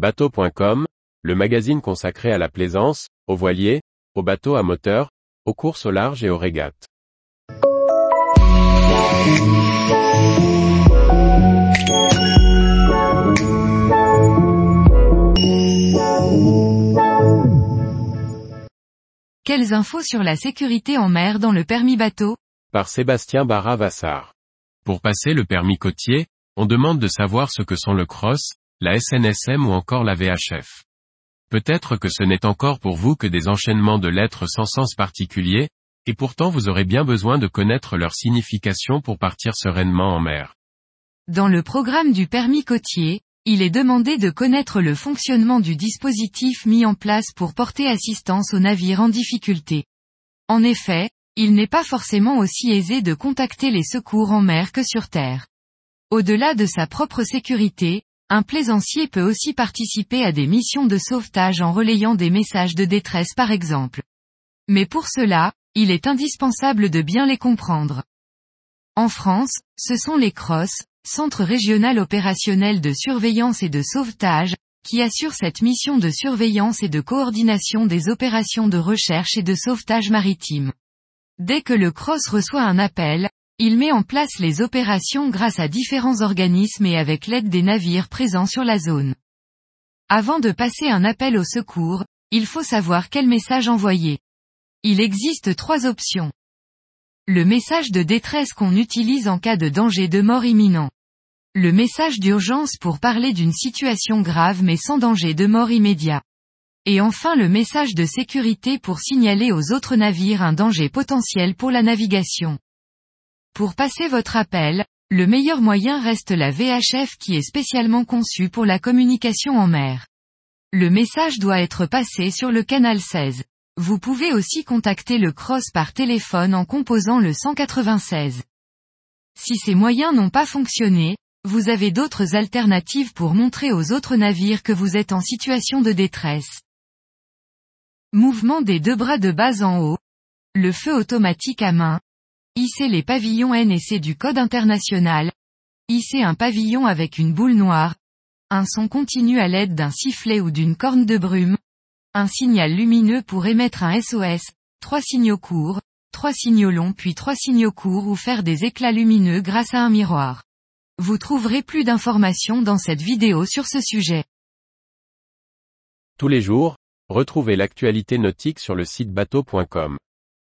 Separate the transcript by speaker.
Speaker 1: Bateau.com, le magazine consacré à la plaisance, aux voiliers, aux bateaux à moteur, aux courses au large et aux régates.
Speaker 2: Quelles infos sur la sécurité en mer dans le permis bateau?
Speaker 1: Par Sébastien Barra-Vassar. Pour passer le permis côtier, on demande de savoir ce que sont le CROSS, la SNSM ou encore la VHF. Peut-être que ce n'est encore pour vous que des enchaînements de lettres sans sens particulier, et pourtant vous aurez bien besoin de connaître leur signification pour partir sereinement en mer.
Speaker 2: Dans le programme du permis côtier, il est demandé de connaître le fonctionnement du dispositif mis en place pour porter assistance aux navires en difficulté. En effet, il n'est pas forcément aussi aisé de contacter les secours en mer que sur terre. Au-delà de sa propre sécurité, un plaisancier peut aussi participer à des missions de sauvetage en relayant des messages de détresse par exemple. Mais pour cela, il est indispensable de bien les comprendre. En France, ce sont les CROSS, Centre régional opérationnel de surveillance et de sauvetage, qui assurent cette mission de surveillance et de coordination des opérations de recherche et de sauvetage maritime. Dès que le CROSS reçoit un appel, il met en place les opérations grâce à différents organismes et avec l'aide des navires présents sur la zone. Avant de passer un appel au secours, il faut savoir quel message envoyer. Il existe trois options. Le message de détresse qu'on utilise en cas de danger de mort imminent. Le message d'urgence pour parler d'une situation grave mais sans danger de mort immédiat. Et enfin le message de sécurité pour signaler aux autres navires un danger potentiel pour la navigation. Pour passer votre appel, le meilleur moyen reste la VHF qui est spécialement conçue pour la communication en mer. Le message doit être passé sur le canal 16. Vous pouvez aussi contacter le cross par téléphone en composant le 196. Si ces moyens n'ont pas fonctionné, vous avez d'autres alternatives pour montrer aux autres navires que vous êtes en situation de détresse. Mouvement des deux bras de base en haut. Le feu automatique à main. Hisser les pavillons N et C du code international. Hisser un pavillon avec une boule noire. Un son continu à l'aide d'un sifflet ou d'une corne de brume. Un signal lumineux pour émettre un SOS, trois signaux courts, trois signaux longs puis trois signaux courts ou faire des éclats lumineux grâce à un miroir. Vous trouverez plus d'informations dans cette vidéo sur ce sujet.
Speaker 1: Tous les jours, retrouvez l'actualité nautique sur le site bateau.com.